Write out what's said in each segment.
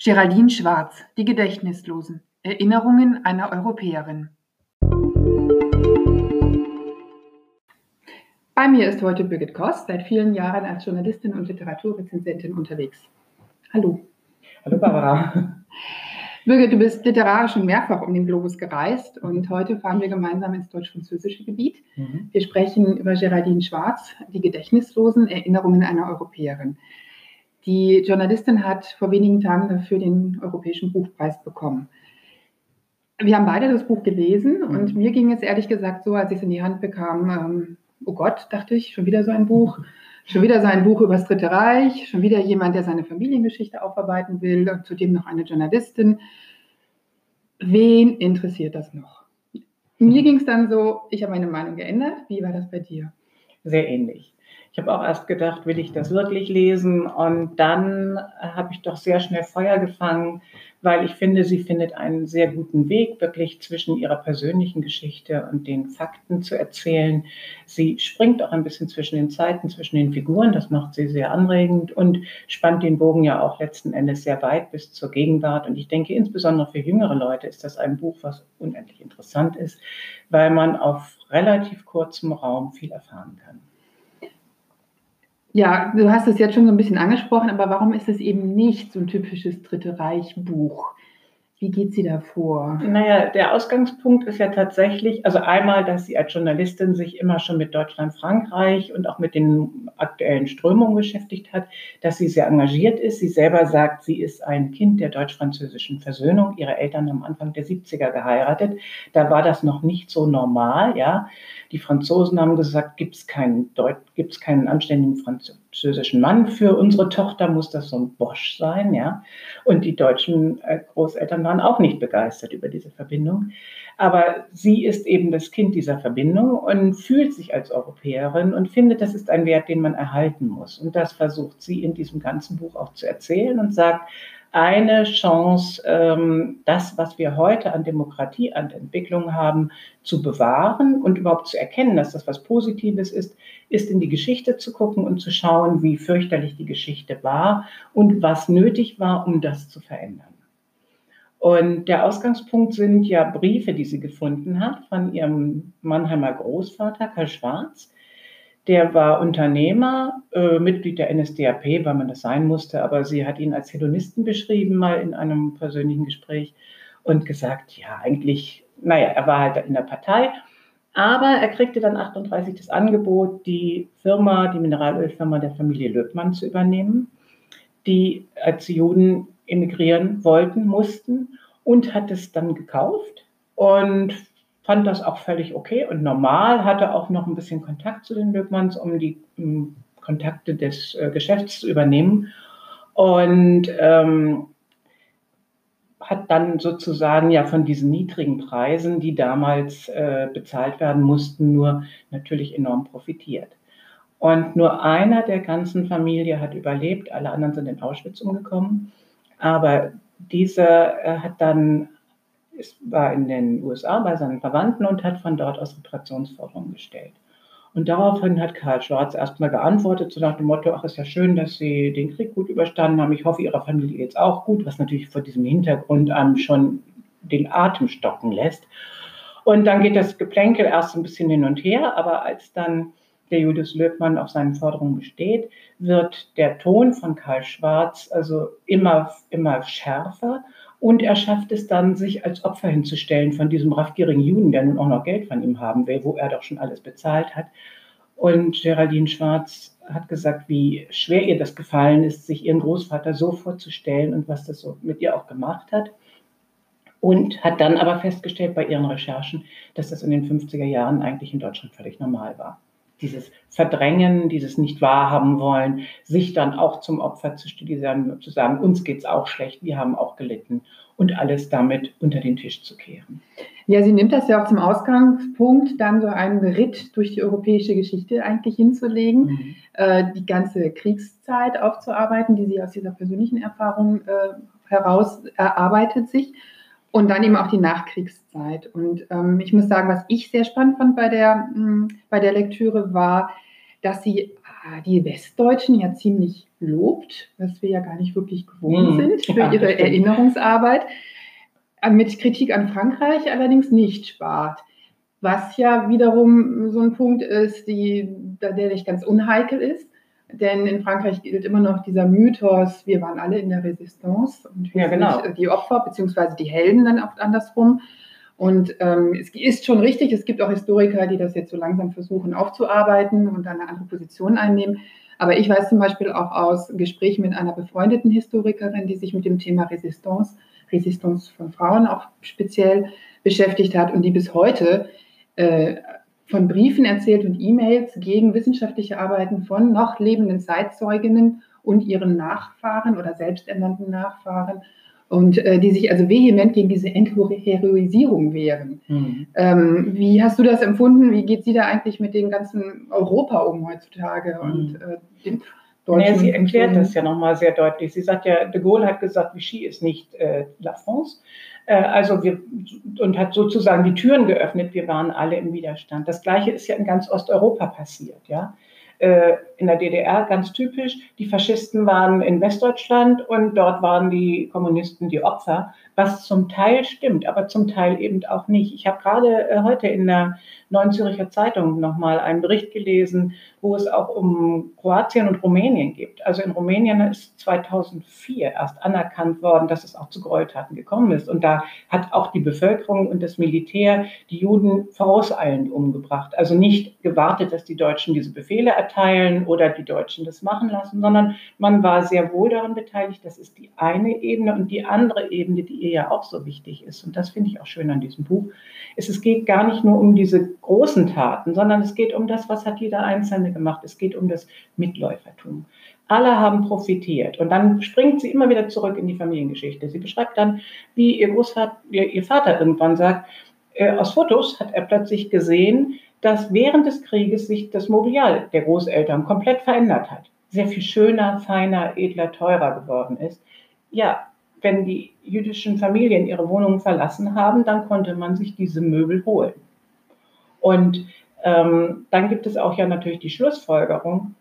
Geraldine Schwarz, Die Gedächtnislosen. Erinnerungen einer Europäerin. Bei mir ist heute Birgit Kost, seit vielen Jahren als Journalistin und Literaturrezensentin unterwegs. Hallo. Hallo Barbara. Birgit, du bist literarisch schon mehrfach um den Globus gereist und heute fahren wir gemeinsam ins deutsch-französische Gebiet. Mhm. Wir sprechen über Geraldine Schwarz, Die Gedächtnislosen, Erinnerungen einer Europäerin. Die Journalistin hat vor wenigen Tagen dafür den Europäischen Buchpreis bekommen. Wir haben beide das Buch gelesen und mhm. mir ging es ehrlich gesagt so, als ich es in die Hand bekam, ähm, oh Gott, dachte ich, schon wieder so ein Buch. Schon wieder so ein Buch über das Dritte Reich, schon wieder jemand, der seine Familiengeschichte aufarbeiten will und zudem noch eine Journalistin. Wen interessiert das noch? Mir ging es dann so, ich habe meine Meinung geändert. Wie war das bei dir? Sehr ähnlich. Ich habe auch erst gedacht, will ich das wirklich lesen? Und dann habe ich doch sehr schnell Feuer gefangen, weil ich finde, sie findet einen sehr guten Weg, wirklich zwischen ihrer persönlichen Geschichte und den Fakten zu erzählen. Sie springt auch ein bisschen zwischen den Zeiten, zwischen den Figuren. Das macht sie sehr anregend und spannt den Bogen ja auch letzten Endes sehr weit bis zur Gegenwart. Und ich denke, insbesondere für jüngere Leute ist das ein Buch, was unendlich interessant ist, weil man auf relativ kurzem Raum viel erfahren kann. Ja, du hast es jetzt schon so ein bisschen angesprochen, aber warum ist es eben nicht so ein typisches Dritte Reich-Buch? Wie geht sie da vor? Naja, der Ausgangspunkt ist ja tatsächlich, also einmal, dass sie als Journalistin sich immer schon mit Deutschland, Frankreich und auch mit den aktuellen Strömungen beschäftigt hat, dass sie sehr engagiert ist. Sie selber sagt, sie ist ein Kind der deutsch-französischen Versöhnung. Ihre Eltern haben Anfang der 70er geheiratet. Da war das noch nicht so normal, ja. Die Franzosen haben gesagt, gibt es keinen, gibt's keinen anständigen französischen Mann. Für unsere Tochter muss das so ein Bosch sein. Ja? Und die deutschen äh, Großeltern waren auch nicht begeistert über diese Verbindung. Aber sie ist eben das Kind dieser Verbindung und fühlt sich als Europäerin und findet, das ist ein Wert, den man erhalten muss. Und das versucht sie in diesem ganzen Buch auch zu erzählen und sagt, eine Chance, ähm, das, was wir heute an Demokratie, an Entwicklung haben, zu bewahren und überhaupt zu erkennen, dass das was Positives ist, ist in die Geschichte zu gucken und zu schauen, wie fürchterlich die Geschichte war und was nötig war, um das zu verändern. Und der Ausgangspunkt sind ja Briefe, die sie gefunden hat von ihrem Mannheimer Großvater Karl Schwarz, der war Unternehmer, äh, Mitglied der NSDAP, weil man das sein musste, aber sie hat ihn als Hedonisten beschrieben, mal in einem persönlichen Gespräch und gesagt, ja, eigentlich, naja, er war halt in der Partei, aber er kriegte dann 38 das Angebot, die Firma, die Mineralölfirma der Familie Löbmann zu übernehmen, die als Juden emigrieren wollten, mussten und hat es dann gekauft und fand das auch völlig okay und normal, hatte auch noch ein bisschen Kontakt zu den Löbmanns, um die um, Kontakte des äh, Geschäfts zu übernehmen. Und ähm, hat dann sozusagen ja von diesen niedrigen Preisen, die damals äh, bezahlt werden mussten, nur natürlich enorm profitiert. Und nur einer der ganzen Familie hat überlebt, alle anderen sind in Auschwitz umgekommen. Aber dieser äh, hat dann ist, war in den USA bei seinen Verwandten und hat von dort aus Reparationsforderungen gestellt. Und daraufhin hat Karl Schwarz erstmal geantwortet, so nach dem Motto, ach, ist ja schön, dass Sie den Krieg gut überstanden haben. Ich hoffe, Ihrer Familie jetzt auch gut, was natürlich vor diesem Hintergrund einem schon den Atem stocken lässt. Und dann geht das Geplänkel erst ein bisschen hin und her, aber als dann der Julius Löbmann auf seinen Forderungen besteht, wird der Ton von Karl Schwarz also immer, immer schärfer und er schafft es dann, sich als Opfer hinzustellen von diesem raffgierigen Juden, der nun auch noch Geld von ihm haben will, wo er doch schon alles bezahlt hat. Und Geraldine Schwarz hat gesagt, wie schwer ihr das gefallen ist, sich ihren Großvater so vorzustellen und was das so mit ihr auch gemacht hat. Und hat dann aber festgestellt bei ihren Recherchen, dass das in den 50er Jahren eigentlich in Deutschland völlig normal war dieses Verdrängen, dieses nicht wahrhaben wollen, sich dann auch zum Opfer zu stilisieren, zu sagen, uns geht es auch schlecht, wir haben auch gelitten und alles damit unter den Tisch zu kehren. Ja, sie nimmt das ja auch zum Ausgangspunkt, dann so einen Ritt durch die europäische Geschichte eigentlich hinzulegen, mhm. äh, die ganze Kriegszeit aufzuarbeiten, die sie aus dieser persönlichen Erfahrung äh, heraus erarbeitet sich und dann eben auch die Nachkriegszeit. Und ähm, ich muss sagen, was ich sehr spannend fand bei der, mh, hm, bei der Lektüre war, dass sie die Westdeutschen ja ziemlich lobt, was wir ja gar nicht wirklich gewohnt mhm. sind für ja, ihre Erinnerungsarbeit, äh, mit Kritik an Frankreich allerdings nicht spart. Was ja wiederum so ein Punkt ist, die, der nicht ganz unheikel ist. Denn in Frankreich gilt immer noch dieser Mythos, wir waren alle in der Resistance und wir ja, genau. sind die Opfer, beziehungsweise die Helden dann oft andersrum. Und ähm, es ist schon richtig, es gibt auch Historiker, die das jetzt so langsam versuchen aufzuarbeiten und dann eine andere Position einnehmen. Aber ich weiß zum Beispiel auch aus Gesprächen mit einer befreundeten Historikerin, die sich mit dem Thema Resistance, Resistance von Frauen auch speziell beschäftigt hat und die bis heute äh, von Briefen erzählt und E-Mails gegen wissenschaftliche Arbeiten von noch lebenden Zeitzeuginnen und ihren Nachfahren oder selbsternannten Nachfahren und äh, die sich also vehement gegen diese Entheroisierung wehren. Mhm. Ähm, wie hast du das empfunden? Wie geht sie da eigentlich mit dem ganzen Europa um heutzutage mhm. und äh, den deutschen? Nee, sie erklärt das ja nochmal sehr deutlich. Sie sagt ja, de Gaulle hat gesagt, Vichy ist nicht äh, la France. Äh, also wir, und hat sozusagen die Türen geöffnet. Wir waren alle im Widerstand. Das Gleiche ist ja in ganz Osteuropa passiert, ja. Äh, in der DDR ganz typisch. Die Faschisten waren in Westdeutschland und dort waren die Kommunisten die Opfer, was zum Teil stimmt, aber zum Teil eben auch nicht. Ich habe gerade äh, heute in der Neuen Zürcher Zeitung nochmal einen Bericht gelesen, wo es auch um Kroatien und Rumänien geht. Also in Rumänien ist 2004 erst anerkannt worden, dass es auch zu Gräueltaten gekommen ist. Und da hat auch die Bevölkerung und das Militär die Juden vorauseilend umgebracht. Also nicht gewartet, dass die Deutschen diese Befehle erteilen oder die Deutschen das machen lassen, sondern man war sehr wohl daran beteiligt. Das ist die eine Ebene und die andere Ebene, die ihr ja auch so wichtig ist. Und das finde ich auch schön an diesem Buch. Ist, es geht gar nicht nur um diese großen Taten, sondern es geht um das, was hat jeder Einzelne gemacht. Es geht um das Mitläufertum. Alle haben profitiert. Und dann springt sie immer wieder zurück in die Familiengeschichte. Sie beschreibt dann, wie ihr Großvater, ihr Vater irgendwann sagt, äh, aus Fotos hat er plötzlich gesehen, dass während des Krieges sich das Mobiliar der Großeltern komplett verändert hat. Sehr viel schöner, feiner, edler, teurer geworden ist. Ja, wenn die jüdischen Familien ihre Wohnungen verlassen haben, dann konnte man sich diese Möbel holen. Und ähm, dann gibt es auch ja natürlich die Schlussfolgerung,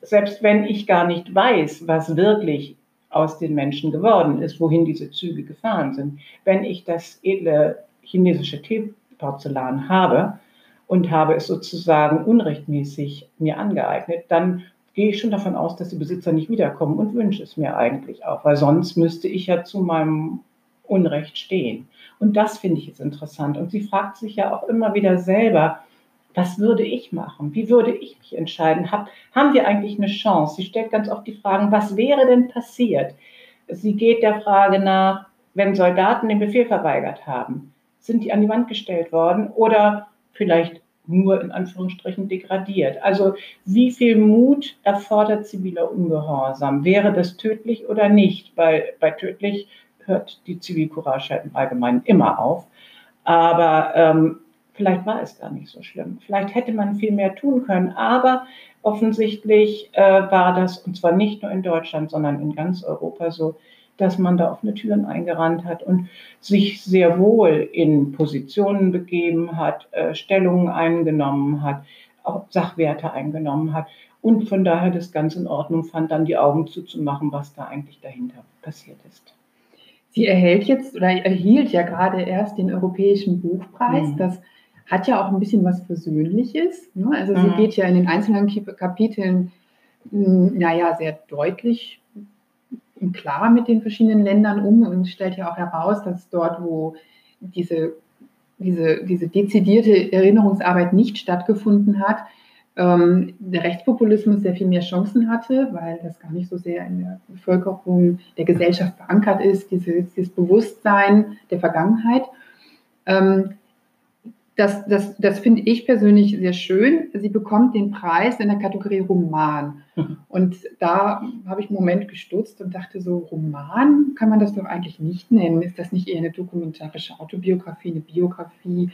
selbst wenn ich gar nicht weiß, was wirklich aus den Menschen geworden ist, wohin diese Züge gefahren sind, wenn ich das edle chinesische Teeporzellan habe, und habe es sozusagen unrechtmäßig mir angeeignet, dann gehe ich schon davon aus, dass die Besitzer nicht wiederkommen und wünsche es mir eigentlich auch, weil sonst müsste ich ja zu meinem Unrecht stehen. Und das finde ich jetzt interessant. Und sie fragt sich ja auch immer wieder selber, was würde ich machen? Wie würde ich mich entscheiden? Hab, haben wir eigentlich eine Chance? Sie stellt ganz oft die Fragen, was wäre denn passiert? Sie geht der Frage nach, wenn Soldaten den Befehl verweigert haben, sind die an die Wand gestellt worden oder vielleicht nur in Anführungsstrichen degradiert. Also wie viel Mut erfordert ziviler Ungehorsam? Wäre das tödlich oder nicht? Weil bei tödlich hört die Zivilcourage im Allgemeinen immer auf. Aber ähm, vielleicht war es gar nicht so schlimm. Vielleicht hätte man viel mehr tun können. Aber offensichtlich äh, war das, und zwar nicht nur in Deutschland, sondern in ganz Europa so, dass man da offene Türen eingerannt hat und sich sehr wohl in Positionen begeben hat, äh, Stellungen eingenommen hat, auch Sachwerte eingenommen hat und von daher das ganz in Ordnung fand, dann die Augen zuzumachen, was da eigentlich dahinter passiert ist. Sie erhält jetzt oder erhielt ja gerade erst den Europäischen Buchpreis. Mhm. Das hat ja auch ein bisschen was Versöhnliches. Ne? Also mhm. sie geht ja in den einzelnen Kapiteln, hm, naja, sehr deutlich klar mit den verschiedenen Ländern um und stellt ja auch heraus, dass dort, wo diese, diese, diese dezidierte Erinnerungsarbeit nicht stattgefunden hat, ähm, der Rechtspopulismus sehr viel mehr Chancen hatte, weil das gar nicht so sehr in der Bevölkerung, der Gesellschaft verankert ist, dieses, dieses Bewusstsein der Vergangenheit. Ähm, das, das, das finde ich persönlich sehr schön. Sie bekommt den Preis in der Kategorie Roman. Mhm. Und da habe ich einen Moment gestutzt und dachte so, Roman kann man das doch eigentlich nicht nennen. Ist das nicht eher eine dokumentarische Autobiografie, eine Biografie,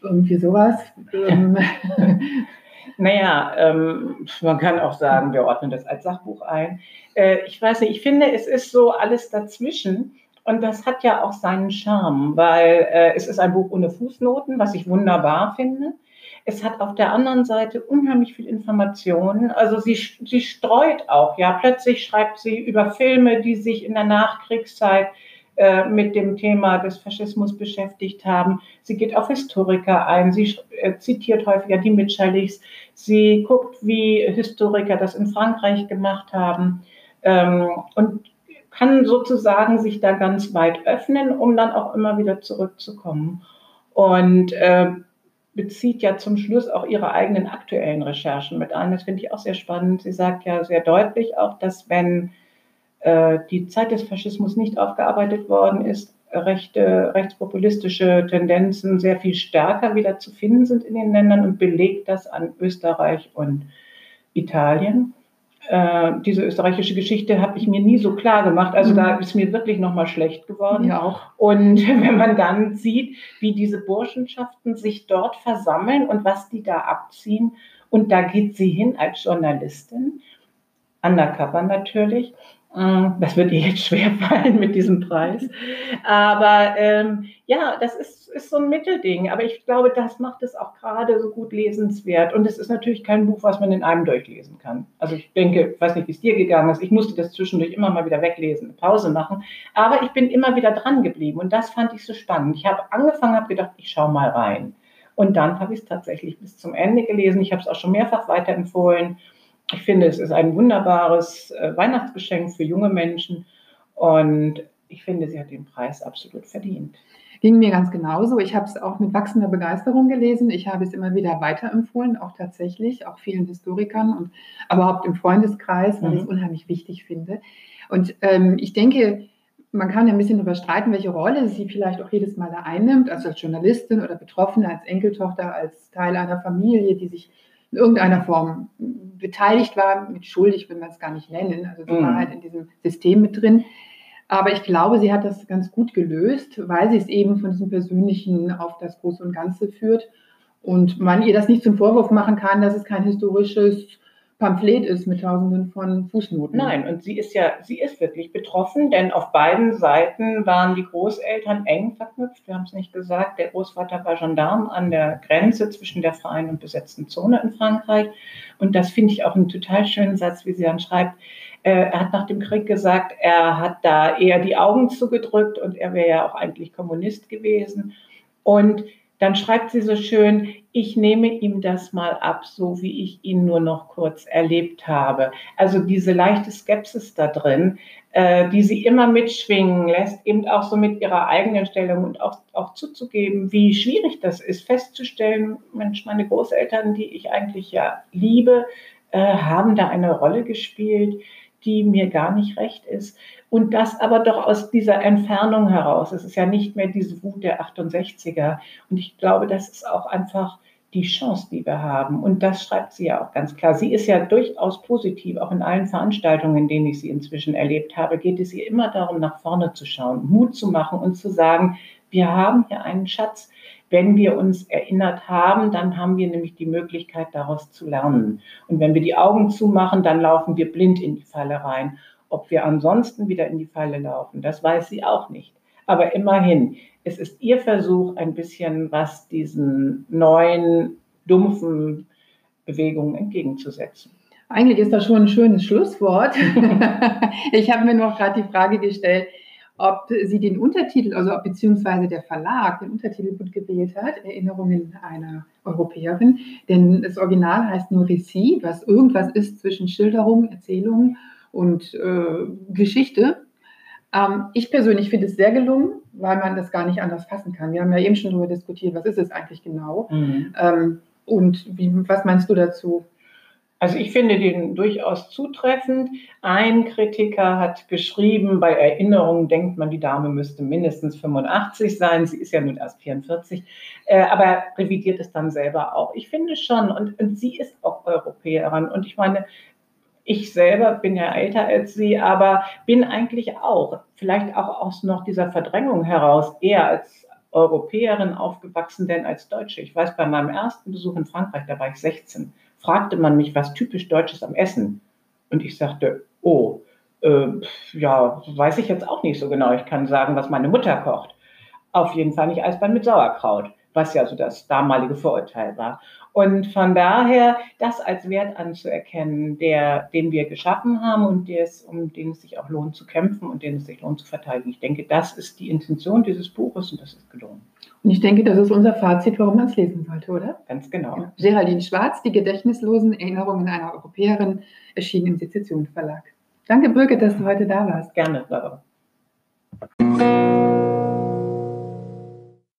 irgendwie sowas? Ähm, naja, ähm, man kann auch sagen, wir ordnen das als Sachbuch ein. Äh, ich weiß nicht, ich finde, es ist so alles dazwischen. Und das hat ja auch seinen Charme, weil äh, es ist ein Buch ohne Fußnoten, was ich wunderbar finde. es hat auf der anderen Seite unheimlich viel Informationen. Also sie, sie streut auch, ja. Plötzlich schreibt sie über Filme, die sich in der Nachkriegszeit äh, mit dem Thema des Faschismus beschäftigt haben. Sie geht auf Historiker ein, sie äh, zitiert häufiger die Mitscherlichs, sie guckt, wie Historiker das in Frankreich gemacht haben ähm, und kann sozusagen sich da ganz weit öffnen, um dann auch immer wieder zurückzukommen. Und äh, bezieht ja zum Schluss auch ihre eigenen aktuellen Recherchen mit ein. Das finde ich auch sehr spannend. Sie sagt ja sehr deutlich auch, dass wenn äh, die Zeit des Faschismus nicht aufgearbeitet worden ist, rechte, rechtspopulistische Tendenzen sehr viel stärker wieder zu finden sind in den Ländern und belegt das an Österreich und Italien äh, diese österreichische Geschichte habe ich mir nie so klar gemacht. Also mhm. da ist mir wirklich nochmal schlecht geworden. Ja, auch. Und wenn man dann sieht, wie diese Burschenschaften sich dort versammeln und was die da abziehen, und da geht sie hin als Journalistin, undercover natürlich, das wird ihr jetzt schwer fallen mit diesem Preis. Aber ähm, ja, das ist, ist so ein Mittelding. Aber ich glaube, das macht es auch gerade so gut lesenswert. Und es ist natürlich kein Buch, was man in einem durchlesen kann. Also ich denke, ich weiß nicht, wie es dir gegangen ist. Ich musste das zwischendurch immer mal wieder weglesen, eine Pause machen. Aber ich bin immer wieder dran geblieben. Und das fand ich so spannend. Ich habe angefangen, habe gedacht, ich schaue mal rein. Und dann habe ich es tatsächlich bis zum Ende gelesen. Ich habe es auch schon mehrfach weiterempfohlen. Ich finde, es ist ein wunderbares äh, Weihnachtsgeschenk für junge Menschen und ich finde, sie hat den Preis absolut verdient. Ging mir ganz genauso. Ich habe es auch mit wachsender Begeisterung gelesen. Ich habe es immer wieder weiterempfohlen, auch tatsächlich, auch vielen Historikern und überhaupt im Freundeskreis, weil mhm. ich es unheimlich wichtig finde. Und ähm, ich denke, man kann ein bisschen darüber streiten, welche Rolle sie vielleicht auch jedes Mal da einnimmt, also als Journalistin oder Betroffene, als Enkeltochter, als Teil einer Familie, die sich in irgendeiner Form beteiligt war, mit schuldig will man es gar nicht nennen. Also sie mhm. war halt in diesem System mit drin. Aber ich glaube, sie hat das ganz gut gelöst, weil sie es eben von diesem Persönlichen auf das Große und Ganze führt. Und man ihr das nicht zum Vorwurf machen kann, dass es kein historisches Pamphlet ist mit tausenden von Fußnoten. Nein, und sie ist ja, sie ist wirklich betroffen, denn auf beiden Seiten waren die Großeltern eng verknüpft. Wir haben es nicht gesagt. Der Großvater war Gendarm an der Grenze zwischen der freien und besetzten Zone in Frankreich. Und das finde ich auch einen total schönen Satz, wie sie dann schreibt. Äh, er hat nach dem Krieg gesagt, er hat da eher die Augen zugedrückt und er wäre ja auch eigentlich Kommunist gewesen. Und dann schreibt sie so schön, ich nehme ihm das mal ab, so wie ich ihn nur noch kurz erlebt habe. Also diese leichte Skepsis da drin, äh, die sie immer mitschwingen lässt, eben auch so mit ihrer eigenen Stellung und auch, auch zuzugeben, wie schwierig das ist, festzustellen, Mensch, meine Großeltern, die ich eigentlich ja liebe, äh, haben da eine Rolle gespielt, die mir gar nicht recht ist. Und das aber doch aus dieser Entfernung heraus. Es ist ja nicht mehr diese Wut der 68er. Und ich glaube, das ist auch einfach die Chance, die wir haben. Und das schreibt sie ja auch ganz klar. Sie ist ja durchaus positiv, auch in allen Veranstaltungen, in denen ich sie inzwischen erlebt habe, geht es ihr immer darum, nach vorne zu schauen, Mut zu machen und zu sagen, wir haben hier einen Schatz. Wenn wir uns erinnert haben, dann haben wir nämlich die Möglichkeit, daraus zu lernen. Und wenn wir die Augen zumachen, dann laufen wir blind in die Falle rein. Ob wir ansonsten wieder in die Falle laufen, das weiß sie auch nicht. Aber immerhin, es ist ihr Versuch, ein bisschen was diesen neuen, dumpfen Bewegungen entgegenzusetzen. Eigentlich ist das schon ein schönes Schlusswort. ich habe mir noch gerade die Frage gestellt, ob sie den Untertitel, also ob beziehungsweise der Verlag den Untertitel gut gewählt hat, Erinnerungen einer Europäerin. Denn das Original heißt nur Récit, was irgendwas ist zwischen Schilderung, Erzählung und äh, Geschichte. Ähm, ich persönlich finde es sehr gelungen, weil man das gar nicht anders fassen kann. Wir haben ja eben schon darüber diskutiert, was ist es eigentlich genau. Mhm. Ähm, und wie, was meinst du dazu? Also ich finde den durchaus zutreffend. Ein Kritiker hat geschrieben, bei Erinnerungen denkt man, die Dame müsste mindestens 85 sein. Sie ist ja nun erst 44, äh, aber revidiert es dann selber auch. Ich finde schon, und, und sie ist auch Europäerin. Und ich meine, ich selber bin ja älter als sie, aber bin eigentlich auch, vielleicht auch aus noch dieser Verdrängung heraus, eher als Europäerin aufgewachsen, denn als Deutsche. Ich weiß, bei meinem ersten Besuch in Frankreich, da war ich 16, fragte man mich, was typisch Deutsches am Essen. Und ich sagte, oh, äh, ja, weiß ich jetzt auch nicht so genau. Ich kann sagen, was meine Mutter kocht. Auf jeden Fall nicht Eisbein mit Sauerkraut was ja so das damalige Vorurteil war. Und von daher, das als Wert anzuerkennen, der, den wir geschaffen haben und des, um den es sich auch lohnt zu kämpfen und den es sich lohnt zu verteidigen. Ich denke, das ist die Intention dieses Buches und das ist gelungen. Und ich denke, das ist unser Fazit, warum man es lesen sollte, oder? Ganz genau. Ja. Geraldine Schwarz, die gedächtnislosen Erinnerungen einer Europäerin, erschienen im Sezession Verlag. Danke, Birgit, dass du heute da warst. Gerne, Barbara.